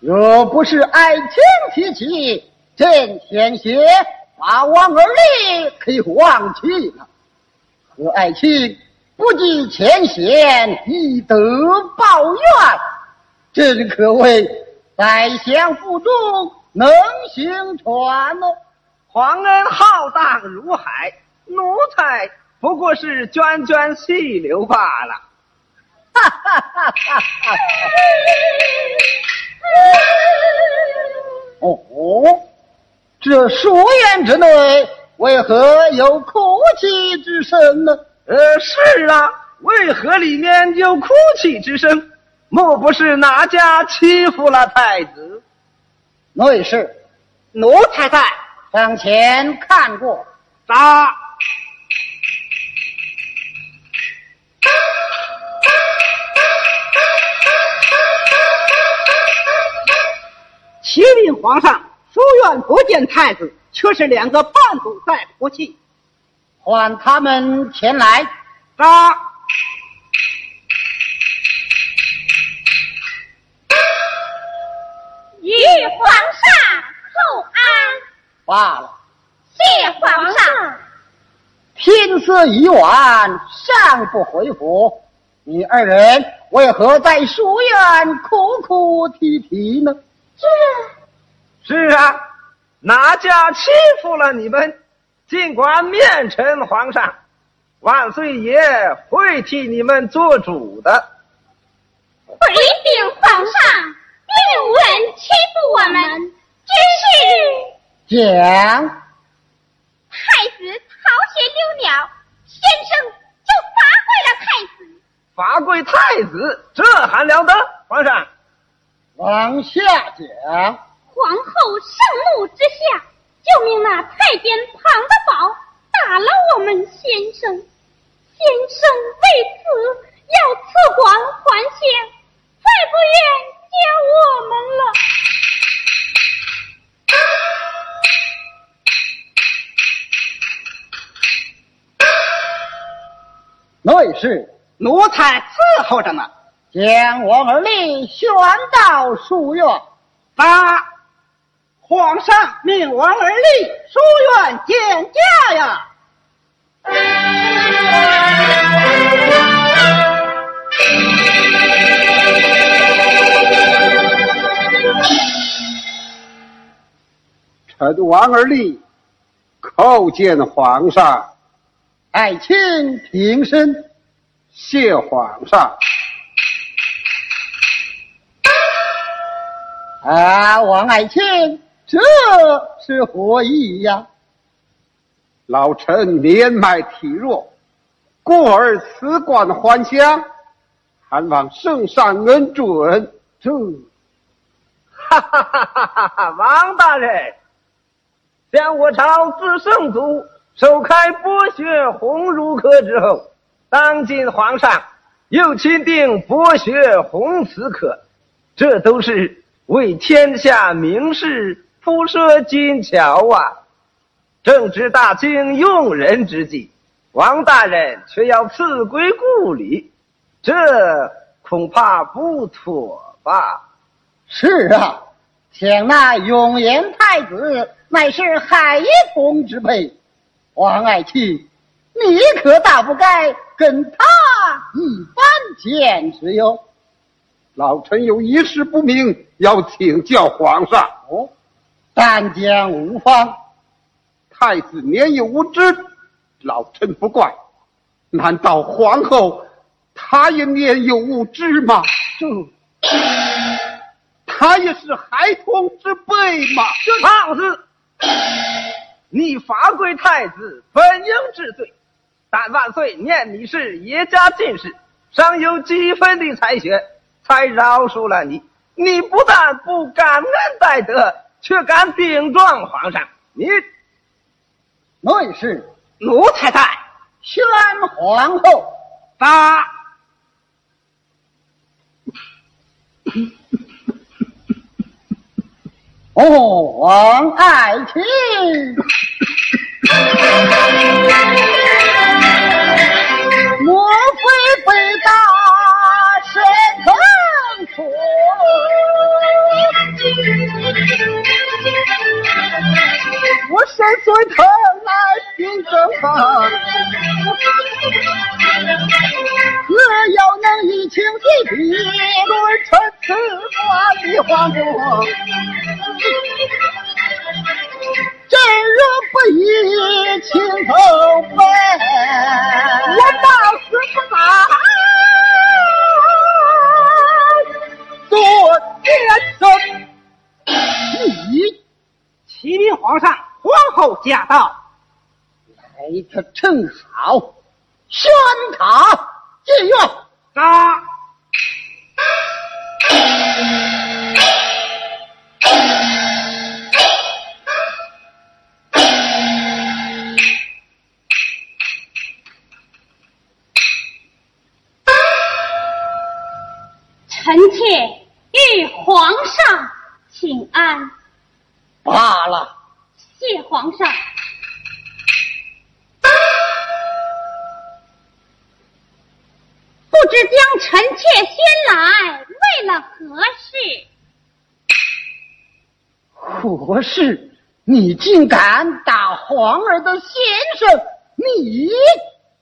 若不是爱卿提起，朕天蝎把王二立可以忘记了。和爱卿不计前嫌，以德报怨，真可谓宰相腹中能行船哦。皇恩浩荡如海，奴才不过是涓涓细流罢了。哈哈哈哈哈！哦，这书院之内为何有哭泣之声呢？呃，是啊，为何里面有哭泣之声？莫不是哪家欺负了太子？内侍，奴才在。上前看过，答。启禀皇上，书院不见太子，却是两个伴读在哭泣，唤他们前来。答。与皇上叩安。罢了，谢皇上。天色已晚，尚不回府，你二人为何在书院哭哭啼啼呢？这是啊，哪家欺负了你们？尽管面陈皇上，万岁爷会替你们做主的。回禀皇上，并无人欺负我们，真是。讲，太子逃学溜鸟，先生就罚跪了太子。罚跪太子，这还了得？皇上，往下讲。皇后盛怒之下，就命那太监庞德宝打了我们先生。先生为此要赐官还乡，再不愿见我们了。内侍，奴才伺候着呢。将王儿立宣到书院。八。皇上命王儿立书院见驾呀。臣王而立叩见皇上。爱卿平身，谢皇上。啊，王爱卿，这是何意呀？老臣年迈体弱，故而辞官还乡，还望圣上恩准。这，哈哈哈哈哈哈！王大人，将我朝自圣祖。首开剥削鸿儒科之后，当今皇上又钦定博学鸿词科，这都是为天下名士铺设金桥啊！正值大清用人之际，王大人却要辞归故里，这恐怕不妥吧？是啊，想那永延太子乃是海公之辈。王爱卿，你可大不该跟他一般见识哟。老臣有一事不明，要请教皇上。哦，但讲无方。太子年幼无知，老臣不怪。难道皇后她也年幼无知吗？这，她也是孩童之辈吗？这胖子。你罚跪太子本应治罪，但万岁念你是爷家进士，尚有几分的才学，才饶恕了你。你不但不感恩戴德，却敢顶撞皇上，你内是奴才在宣皇后答。哦，王爱卿，我身虽疼来心更烦，只要能一情对敌，论成此冠的黄忠。朕若不以情奉陪，我马死。驾到。来个正好，宣他进院。啊！臣妾与皇上请安，罢了，谢皇上。不知将臣妾先来，为了何事？何事？你竟敢打皇儿的先生？你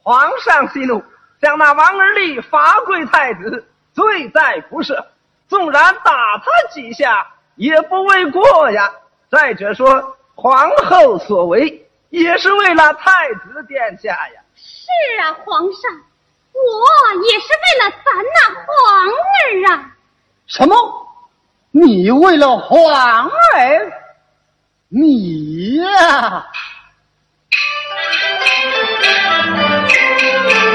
皇上息怒，将那王二立罚跪太子，罪在不赦。纵然打他几下，也不为过呀。再者说，皇后所为也是为了太子殿下呀。是啊，皇上，我也是为了咱那皇儿啊。什么？你为了皇儿？你呀、黑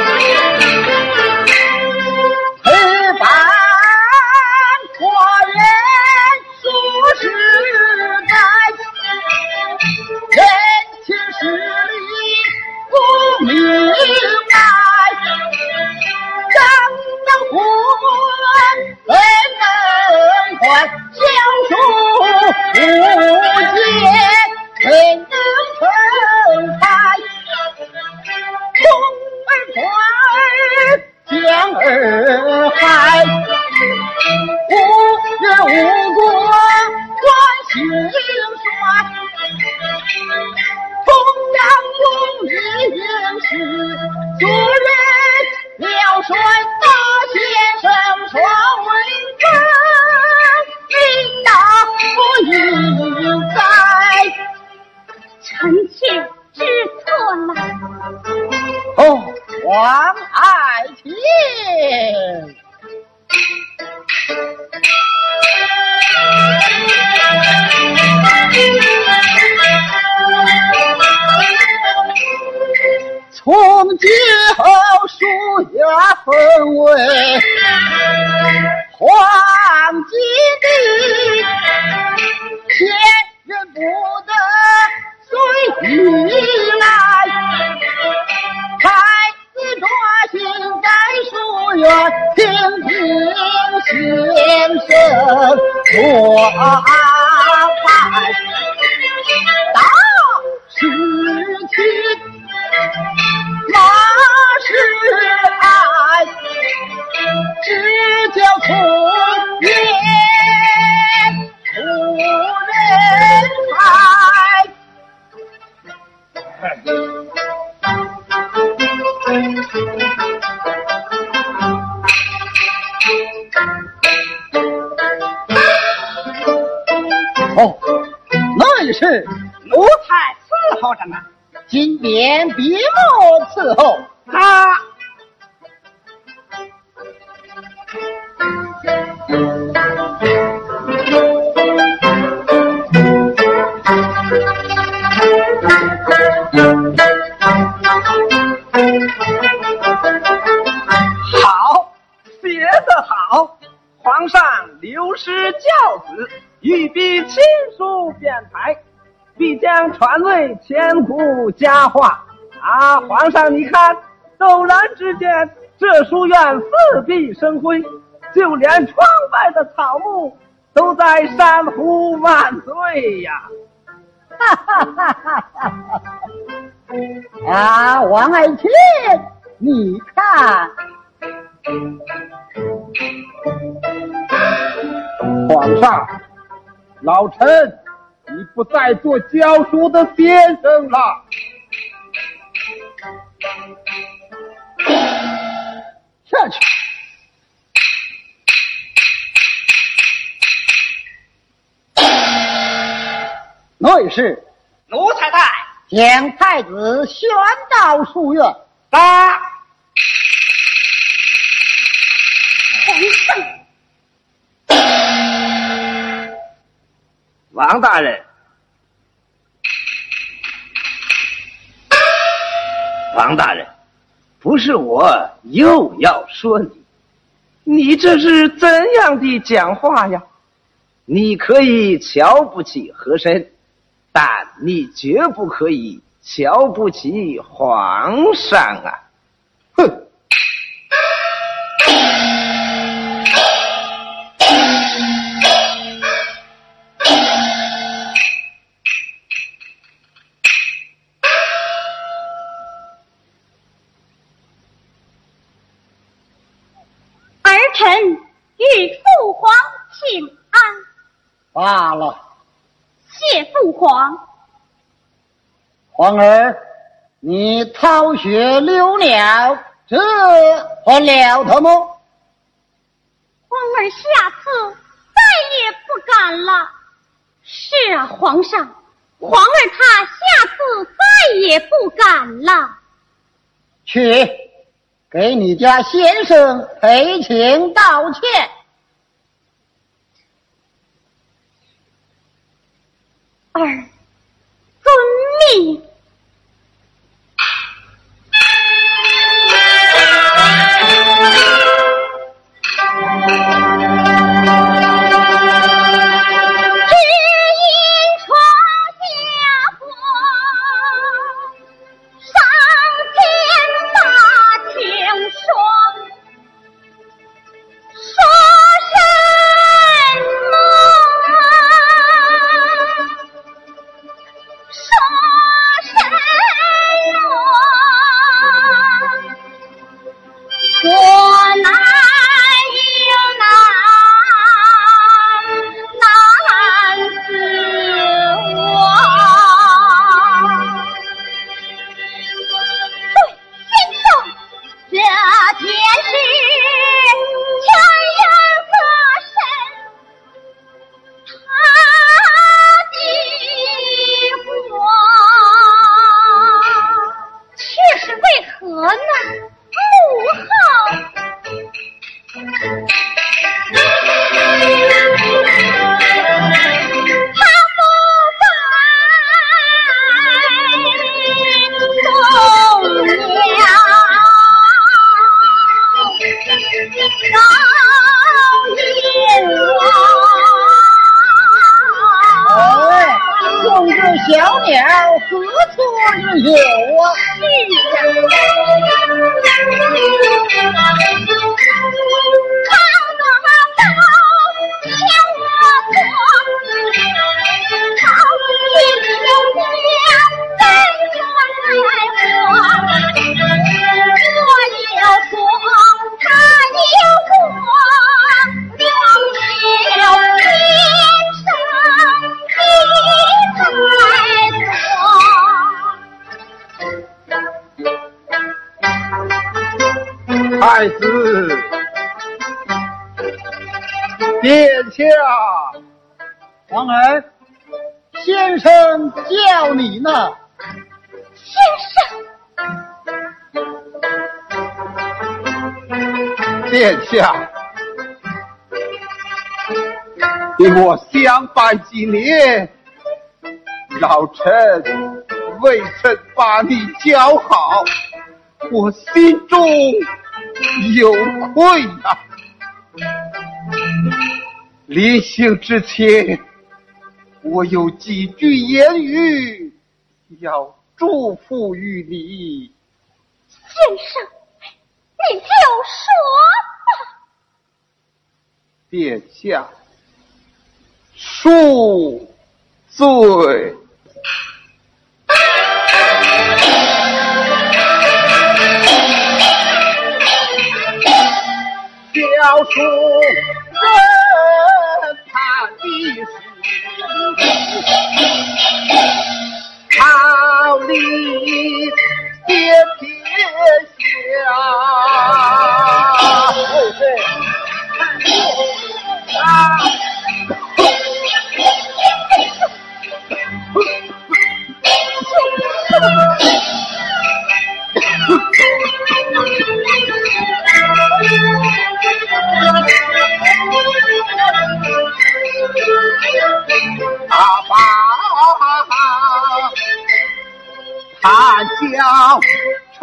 明白，张能混，人能换，相处无才伺候着呢。金匾笔墨伺候。他！好，写得好。皇上留师教子，御笔亲书编排，必将传为千古佳话。啊，皇上你看，陡然之间，这书院四壁生辉，就连窗外的草木都在山呼万岁呀！哈哈哈哈哈哈！啊，王爱卿，你看，皇上，老臣你不再做教书的先生了。下去。内侍，奴才在。请太子宣到书院。八。皇上。王大人。王大人，不是我又要说你，你这是怎样的讲话呀？你可以瞧不起和珅，但你绝不可以瞧不起皇上啊！皇儿，你逃学溜了，这还了得么？皇儿下次再也不敢了。是啊，皇上，皇儿他下次再也不敢了。去，给你家先生赔情道歉。儿遵命。好，我心中有愧呀。临行之前，我有几句言语要祝福于你。先生，你就说吧。殿下。恕罪。要出人看的事，桃李遍天下。阿爸，他将成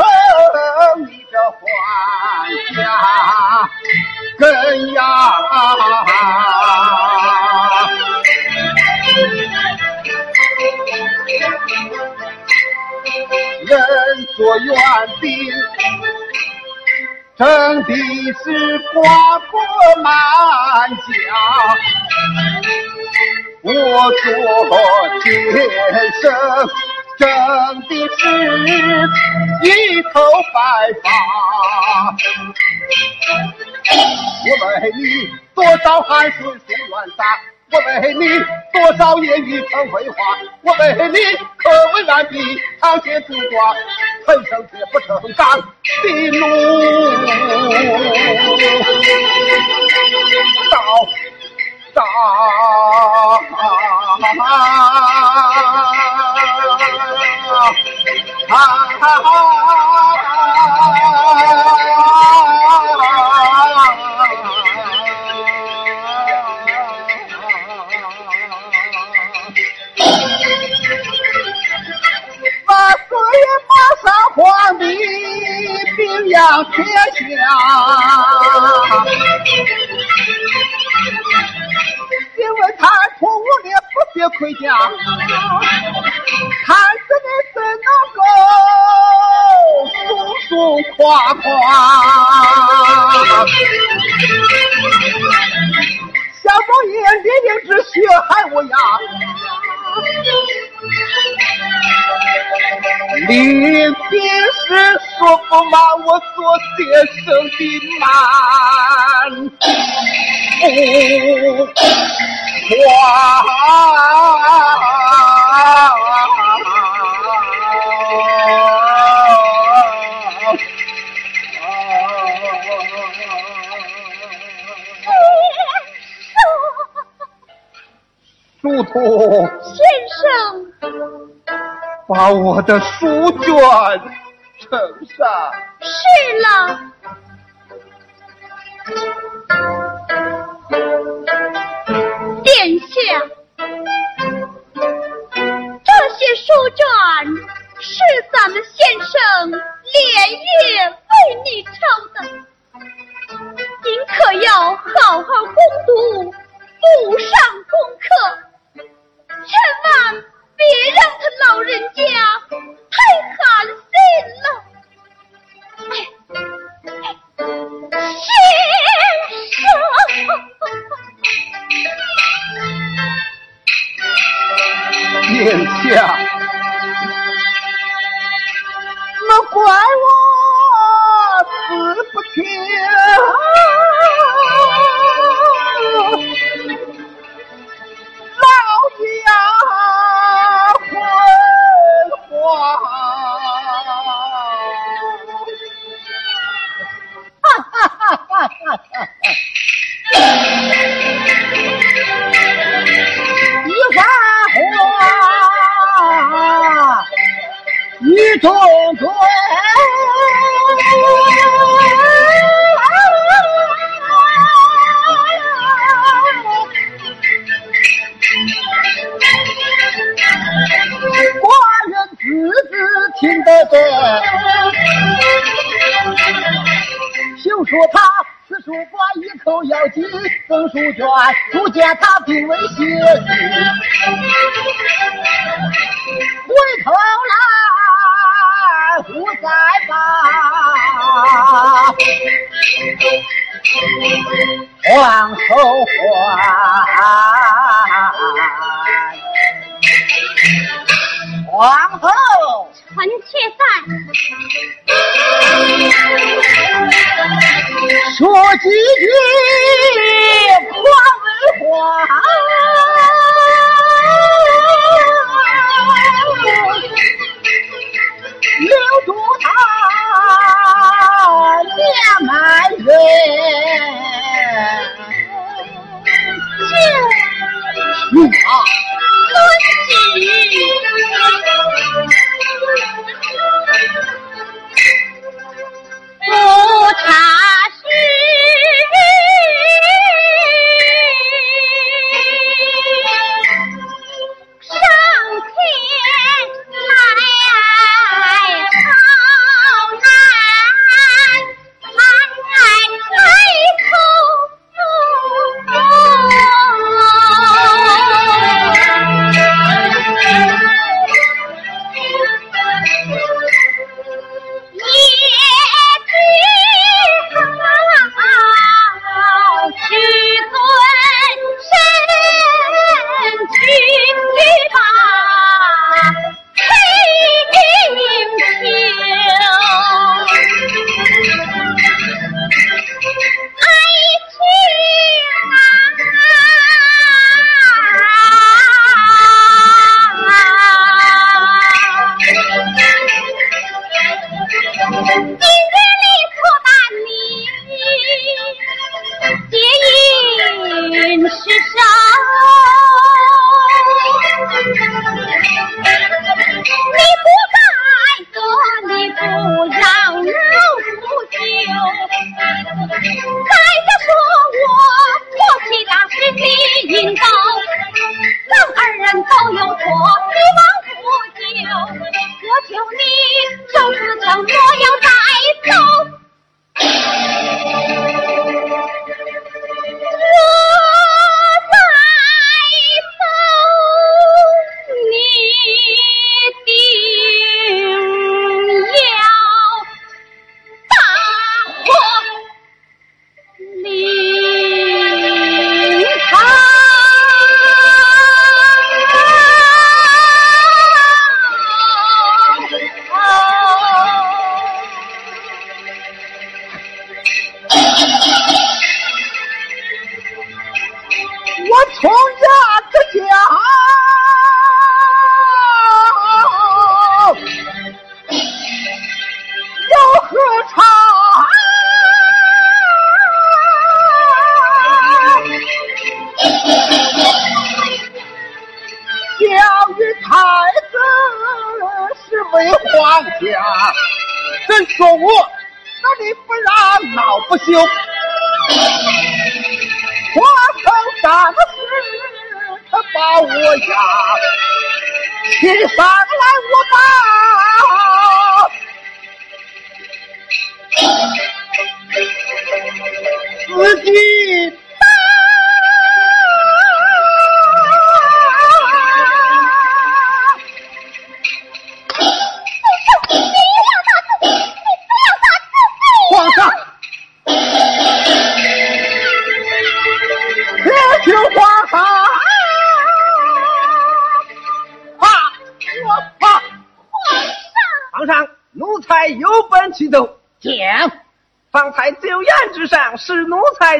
你这还家根呀！人做园丁，真的是瓜果满家。我做先生，真的是一头白发。我为你多少汗水送远洒，我为你多少言语成绘画，我为你可为万笔长写祖挂，陈胜却不成钢的奴。到。大万兵扬天下。因为他出武力不学盔甲，看着你怎能够松松垮垮？小王爷烈烈之血害我呀！临别时说不瞒我做先生的满腹先书童，先生，把我的书卷呈上。是了。殿下，这些书卷是咱们先生连夜为你抄的，您可要好好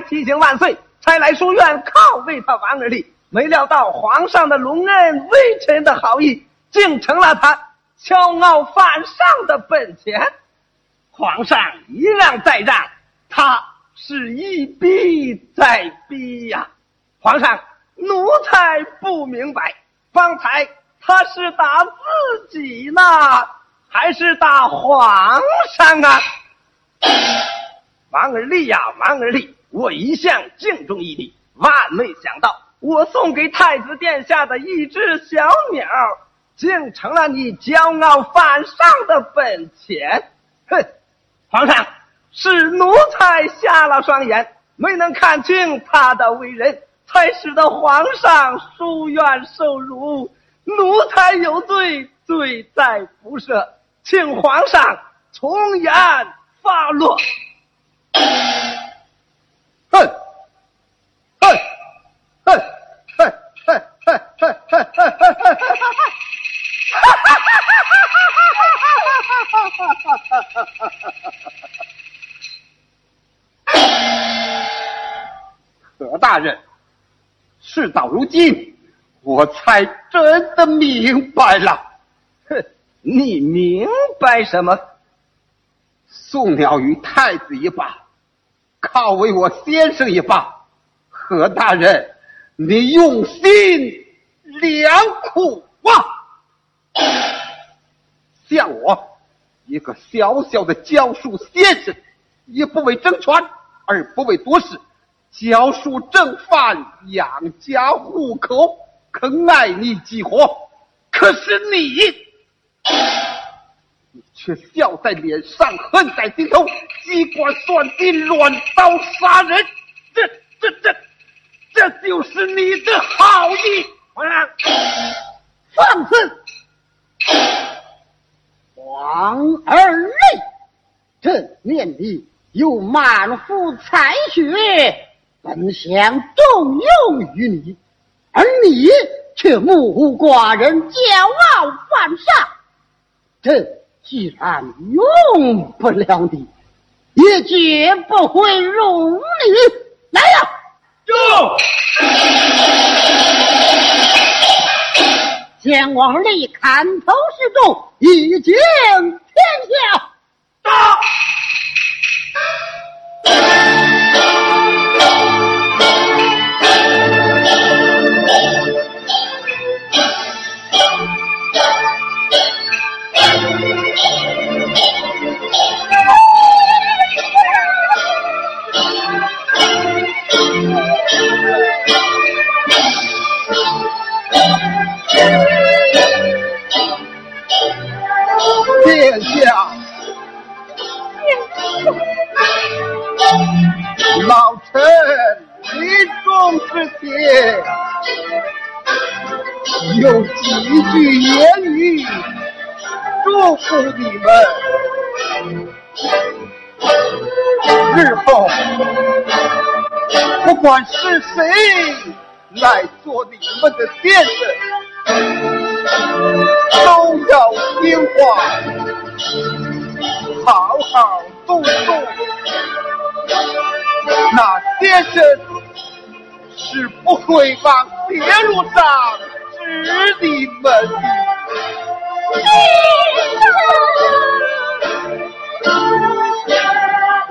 提醒万岁，才来书院拷问他王二立。没料到皇上的隆恩，微臣的好意，竟成了他骄傲犯上的本钱。皇上一让再让，他是一逼再逼呀、皇上，奴才不明白，方才他是打自己呢，还是打皇上啊？王二立呀，王二立，我一向敬重于你，万没想到我送给太子殿下的一只小鸟，竟成了你骄傲反上的本钱。哼，皇上，是奴才瞎了双眼，没能看清他的为人，才使得皇上疏远受辱，奴才有罪，罪在不赦，请皇上从严发落。哼，哼，哼，哼，哼，哼，哼，哼，哼，哼，何大人，事到如今，我才真的明白了。哼，你明白什么？送鸟于太子一罢，靠为我先生一罢。何大人，你用心良苦啊！像我一个小小的教书先生，也不为争权，而不为多事，教书正饭，养家糊口，可爱你几何？可是你。却笑在脸上，恨在心头，机关算尽，乱刀杀人，这、这、这，这就是你的好意！皇上，放肆！王儿泪，这年里有满腹才学，本想重用于你，而你却目无寡人，骄傲犯上。这既然用不了你，也绝不会容你。来呀！先王立砍头示众，以警天下。到。老臣临终之前，有几句言语祝福你们。日后不管是谁来做，你们的先子都要听话，好好动动。那先生是不会往别路上指你们的。先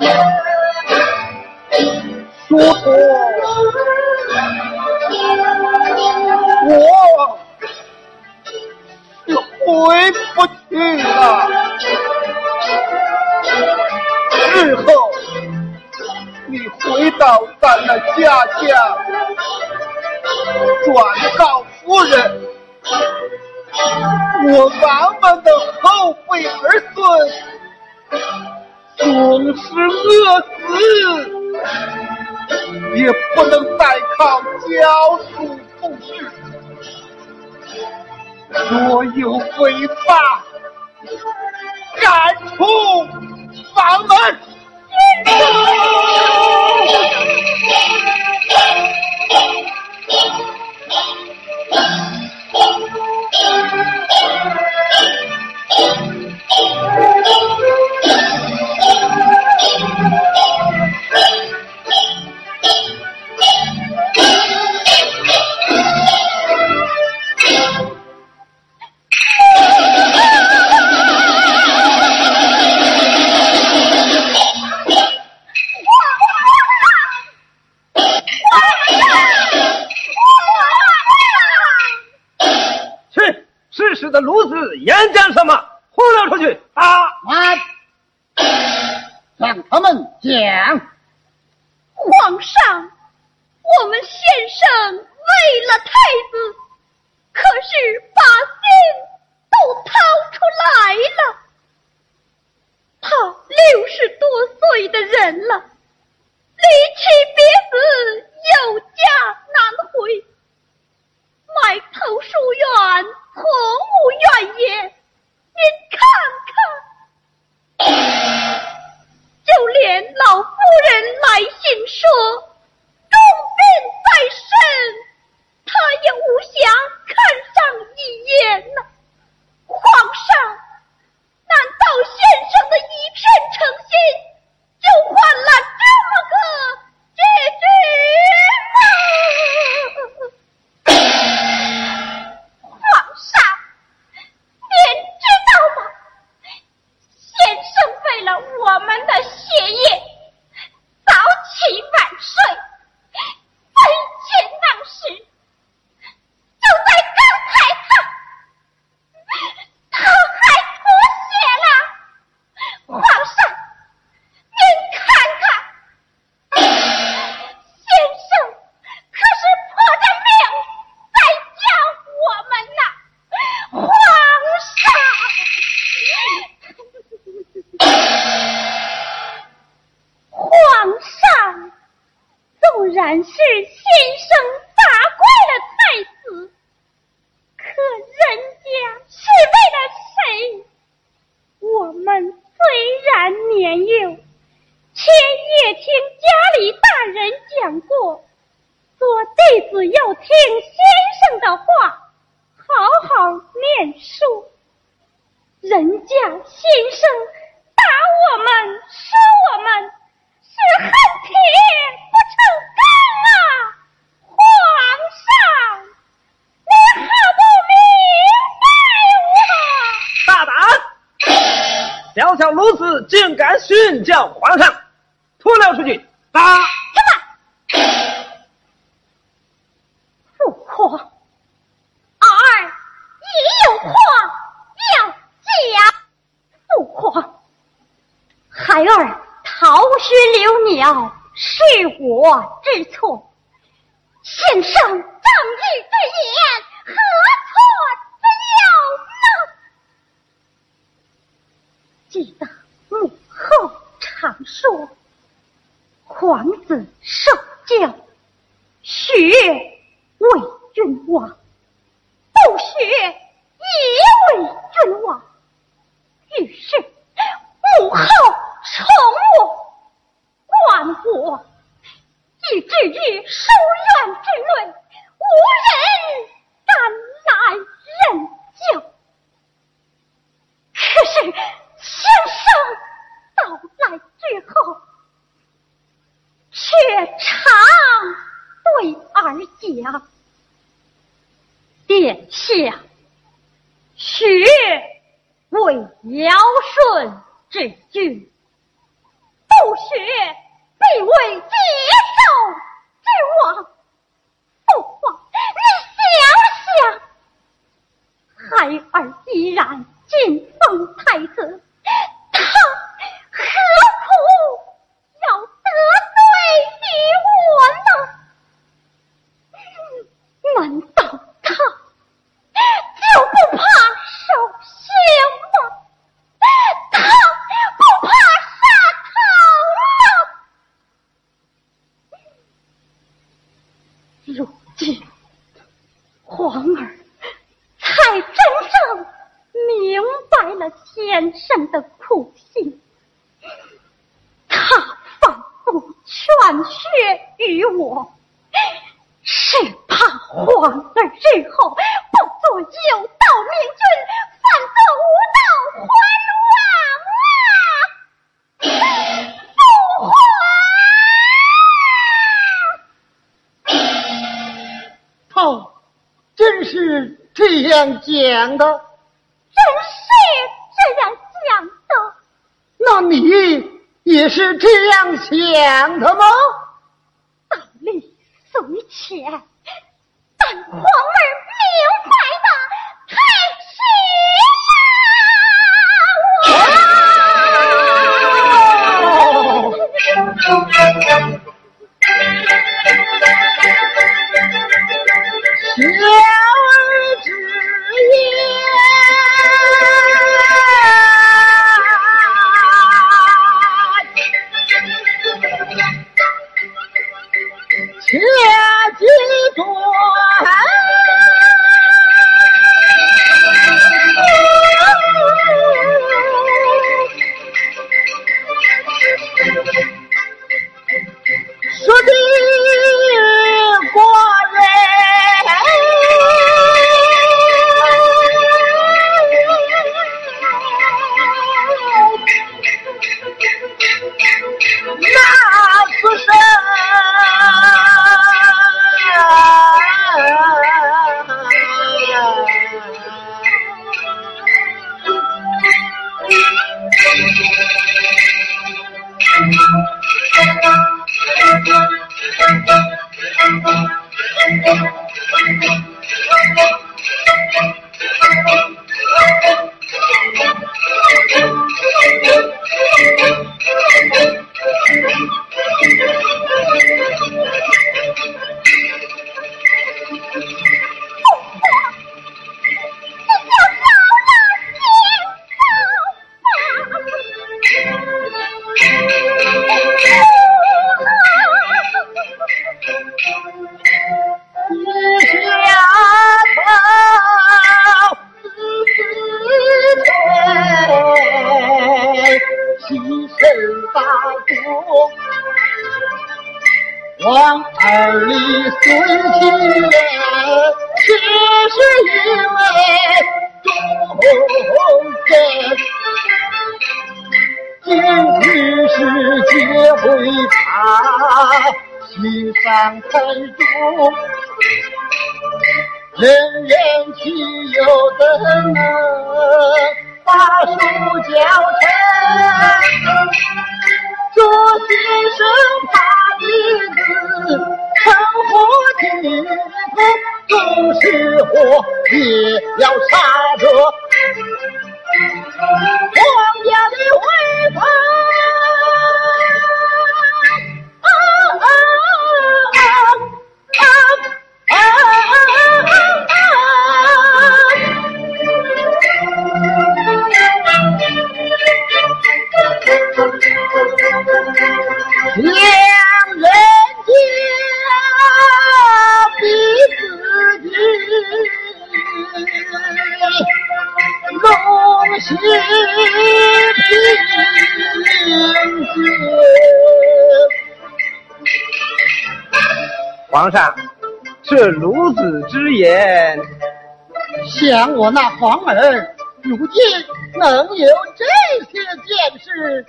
生，叔伯，我是回不去了。日后。你回到咱的家乡，转告夫人，我王文的后辈儿孙总是饿死，也不能再靠教书。父，若有违法，赶出房门。啊！严将什么？呼了出去。啊。让他们讲。皇上我们先生为了太子可是把心都掏出来了。他六十多岁的人了离妻别子有家难回。埋头书院从无怨言？您看看。就连老夫人来信说重病在身他也无暇看上一眼呐。皇上难道先生的一片诚心就换了这么个好念书人家先生打我们说我们是恨铁不成钢啊。皇上你好不明白我。大胆！小小如此竟敢训教皇上拖了出去打鸟是我之错，先生仗义之言何错之有呢？记得母后常说，皇子受教，学为君王，不学也为君王。于是母后宠我。管我，以至于书院之内无人敢来任教。可是先生到来之后，却常对儿讲：“殿下，学为尧舜之君，不学。”必为接受之王，父皇，你想想，孩儿依然晋封太子，死火也要杀着，皇家的威风。皇上，这孺子之言，想我那皇儿，如今能有这些见识，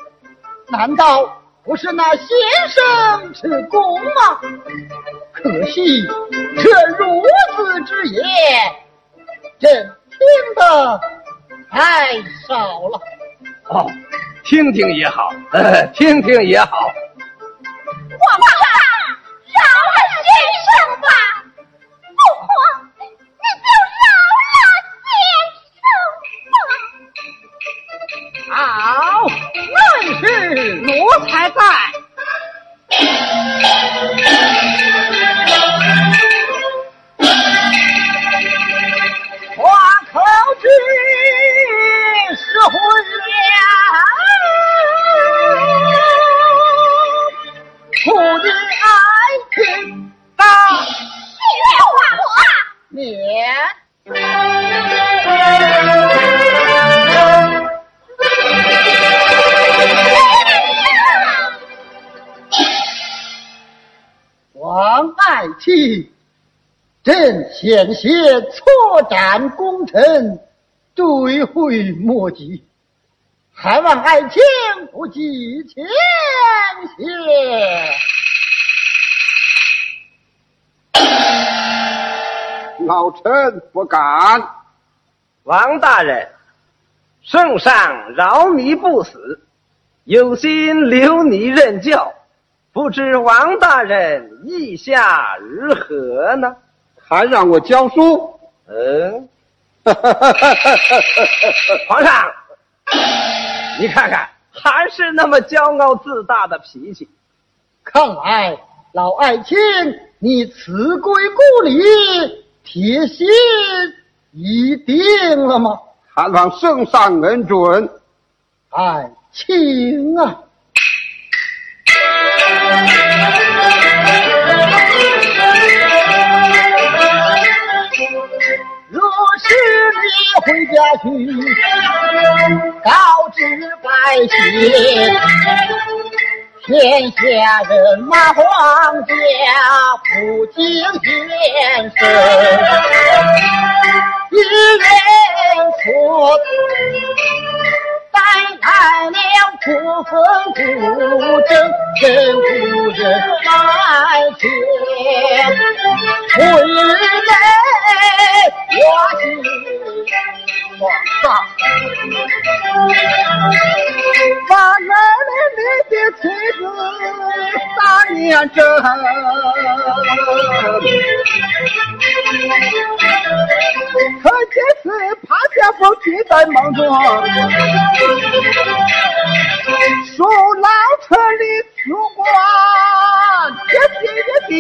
难道不是那先生之功吗？可惜这孺子之言，朕听得太少了。哦，听听也好，呃，听听也好。皇上，是。奴才在。花口之是回了，父的王爱卿，朕险些错斩功臣，追悔莫及，还望爱卿不计前嫌。老臣不敢。王大人，圣上饶你不死，有心留你任教，不知王大人意下如何呢？还让我教书？嗯，皇上，你看看，还是那么骄傲自大的脾气。看来老爱卿，你辞归故里，铁心已定了吗？还望圣上恩准。爱卿啊！若是你回家去，告知百姓，天下人马皇家不敬先生，一人说。带来了不分不正，真不人爱情，为人我心皇上，把奶奶你的妻子杀念真。可这次怕前夫居在梦中，说老臣的此话也定。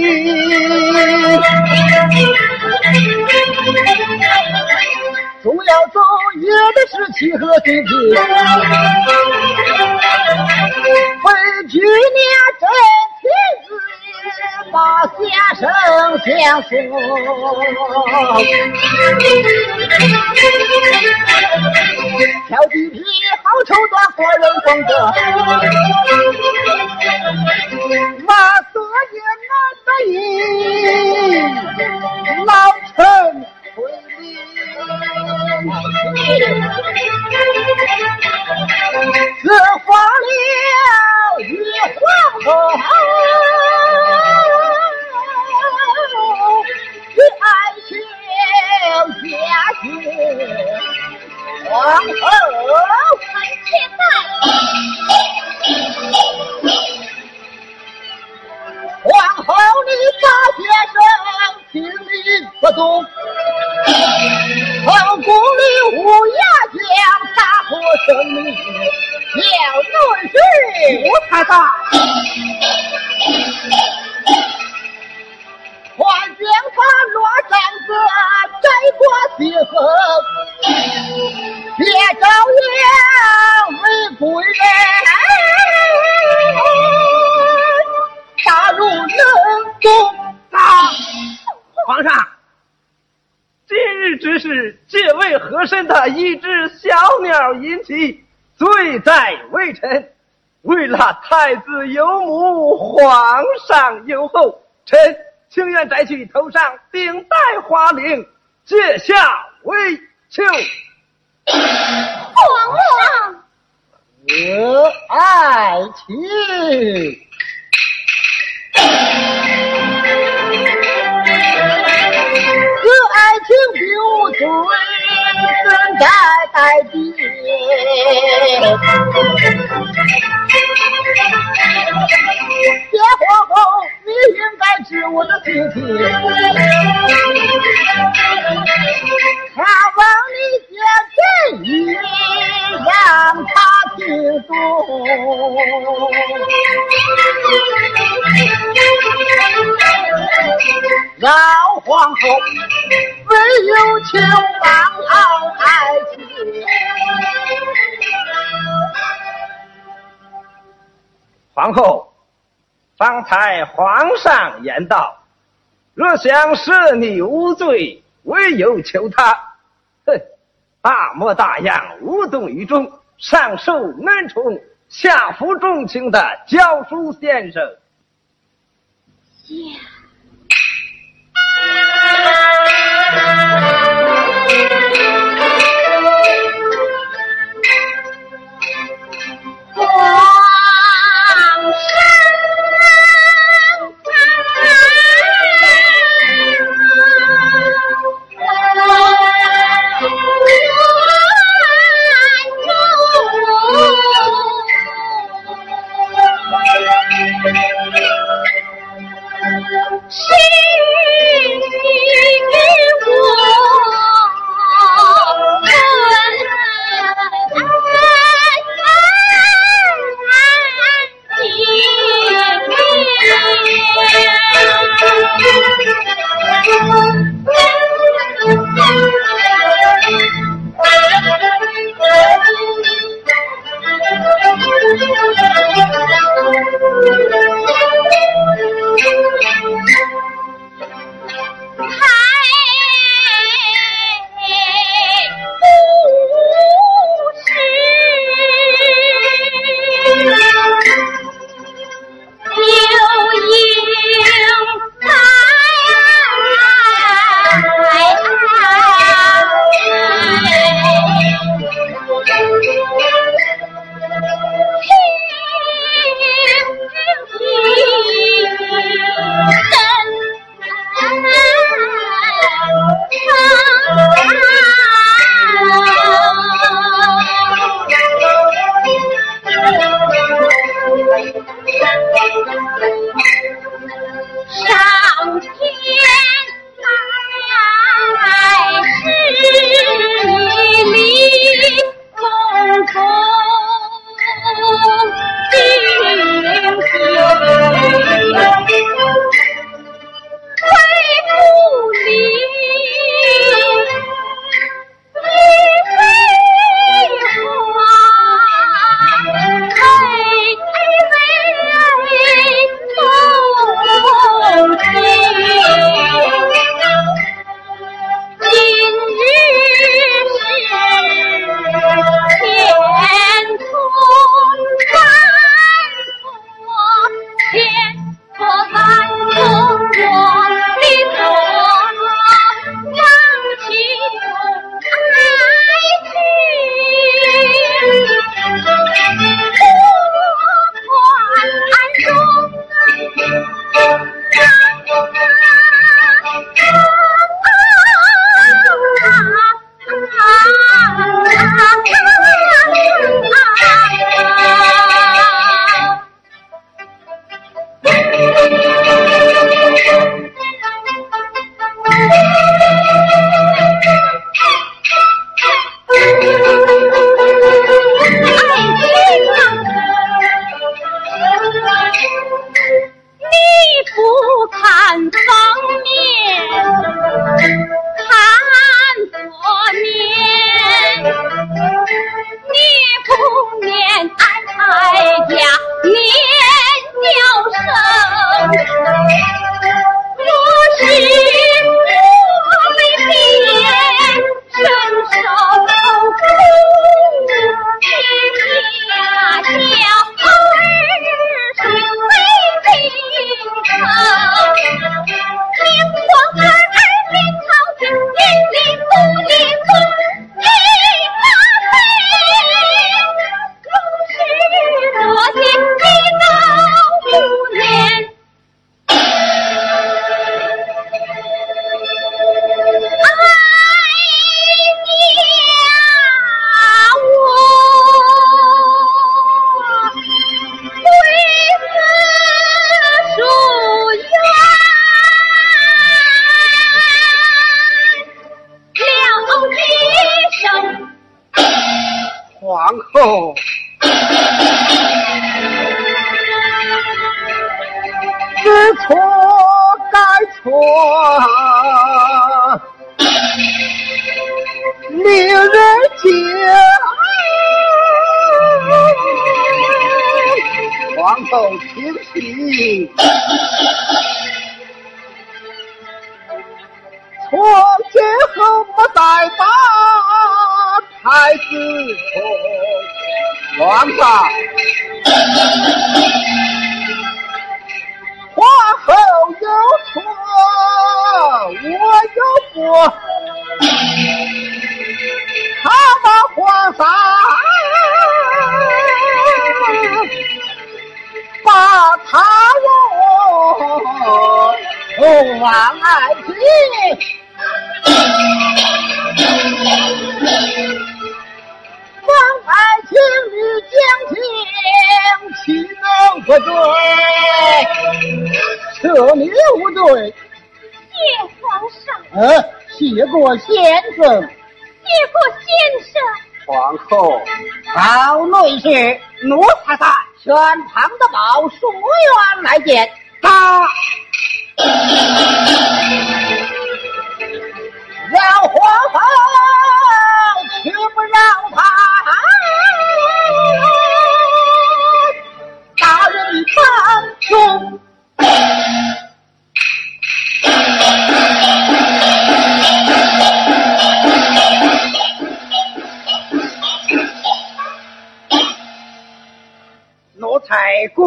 总要做爷的事情和心情，回去娘真家生相送。挑地皮好绸缎过人风格，马多也难得意，今日之事，借为和珅的一只小鸟引起，罪在微臣。为了太子有母，皇上有后，臣情愿摘去头上顶戴花翎，借下为囚。皇上，我爱卿。请丢罪，身在待地。结婚后，你应该知我的心情。他问你借便宜，让他听懂。老皇后。唯有求方好爱情。皇后，方才皇上言道，若想赦你无罪，唯有求他。哼，大模大样，无动于衷，上受恩宠，下服众情的教书先生。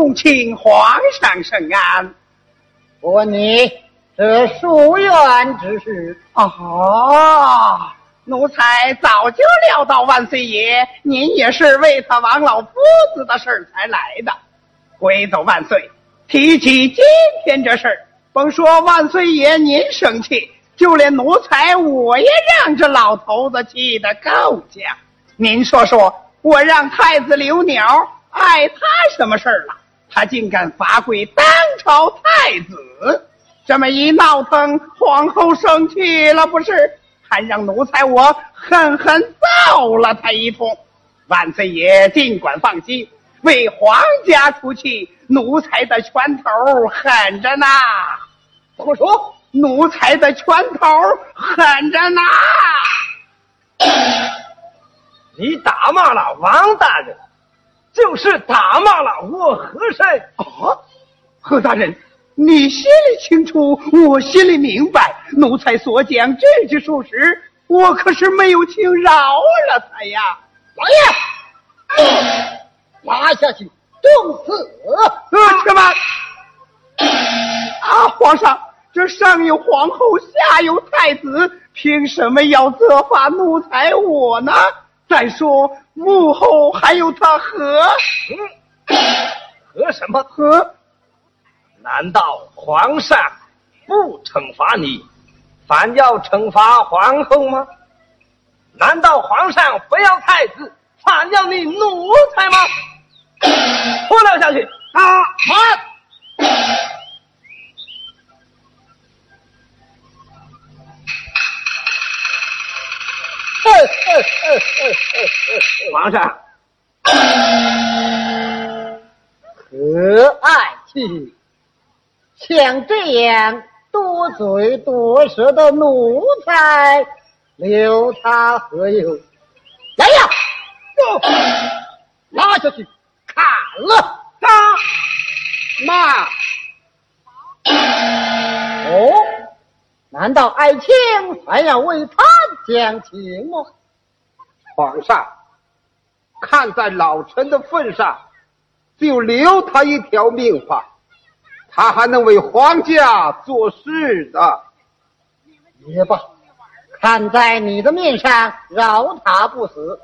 恭请皇上圣安。我问你，这书院之事，啊，奴才早就料到万岁爷您也是为他王老夫子的事儿才来的。回奏万岁，提起今天这事儿，甭说万岁爷您生气，就连奴才我也让这老头子气得够呛。您说说，我让太子留鸟，碍他什么事儿了？他竟敢罚跪当朝太子，这么一闹腾，皇后生气了不是？还让奴才我狠狠揍了他一通。万岁爷尽管放心，为皇家出气，奴才的拳头狠着呢。胡说？奴才的拳头狠着呢。你打骂了王大人，就是打骂了我和珅。啊，何大人，你心里清楚，我心里明白。奴才所讲这句属实，我可是没有轻饶了他呀。王爷，拉下去，冻死！呃，且慢！啊，皇上，这上有皇后，下有太子，凭什么要责罚奴才我呢？再说幕后还有他和和什么？和难道皇上不惩罚你，反要惩罚皇后吗？难道皇上不要太子，反要你奴才吗？拖了下去！啊，皇上，可爱气，像这样多嘴多舌的奴才，留他何用？来呀，走，拉下去砍了！他！妈！哦，难道爱卿还要为他讲情吗？皇上，看在老臣的份上，就留他一条命吧。他还能为皇家做事的。也罢，看在你的面上，饶他不死，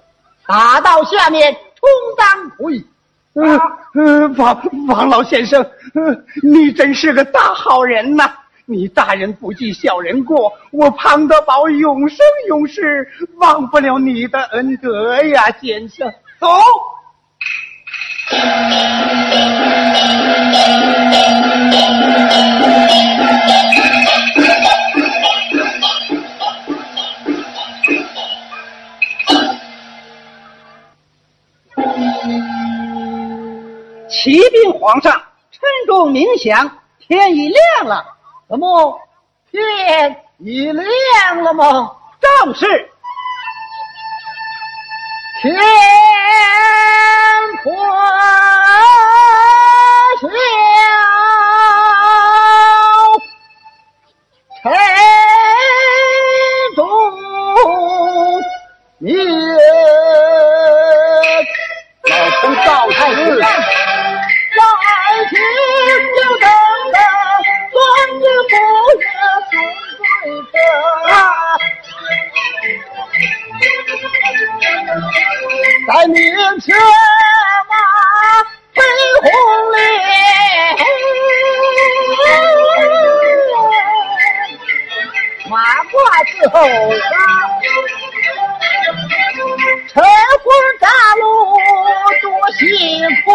打到下面充当仆役。嗯嗯，王王老先生，嗯，你真是个大好人呐！你大人不计小人过，我庞德宝永生永世忘不了你的恩德呀，先生。走。启禀皇上，晨钟鸣响，天已亮了。怎么天已亮了吗？正是。天后生，车夫赶路多辛苦。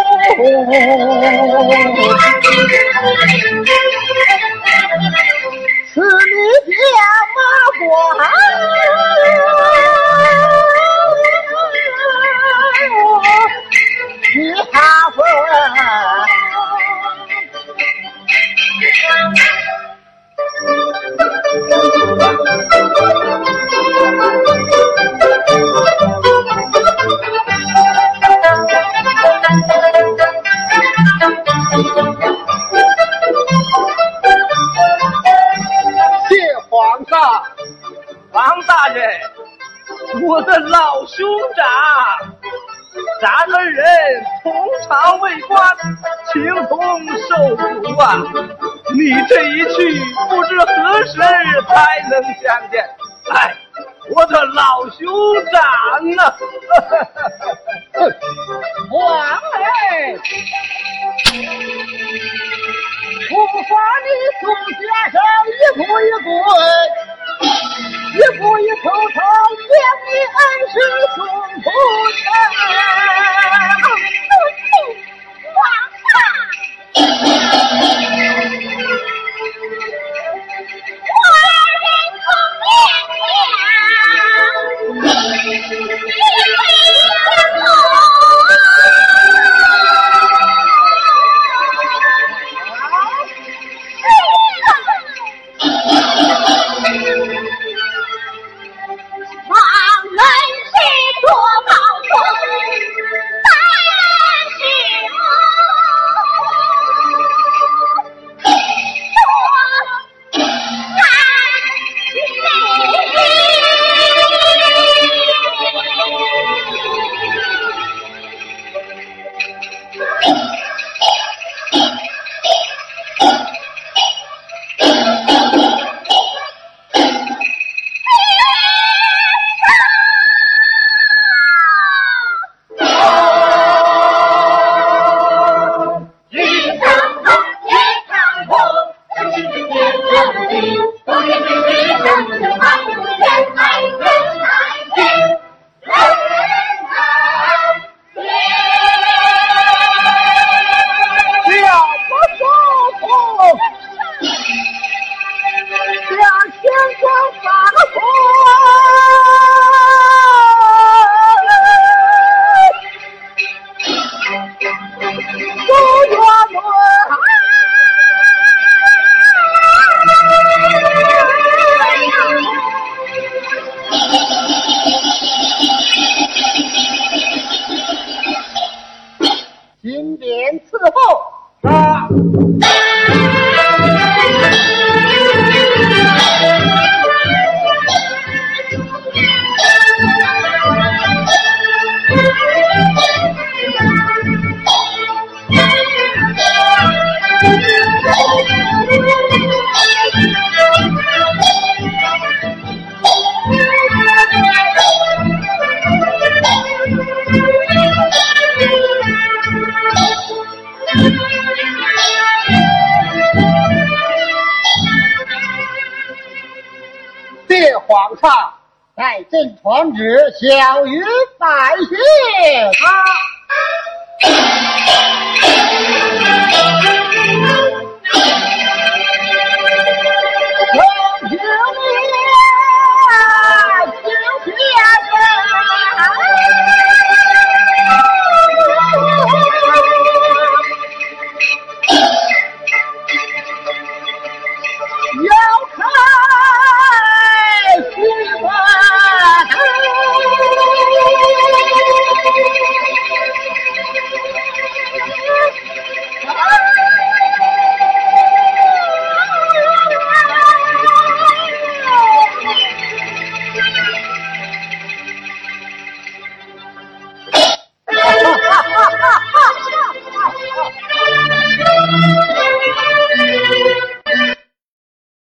你这一去，不知何时才能相见。哎，我的老兄长啊！王哎，不发你宋先生一步一跪，一步一叩头，传旨，小于百姓。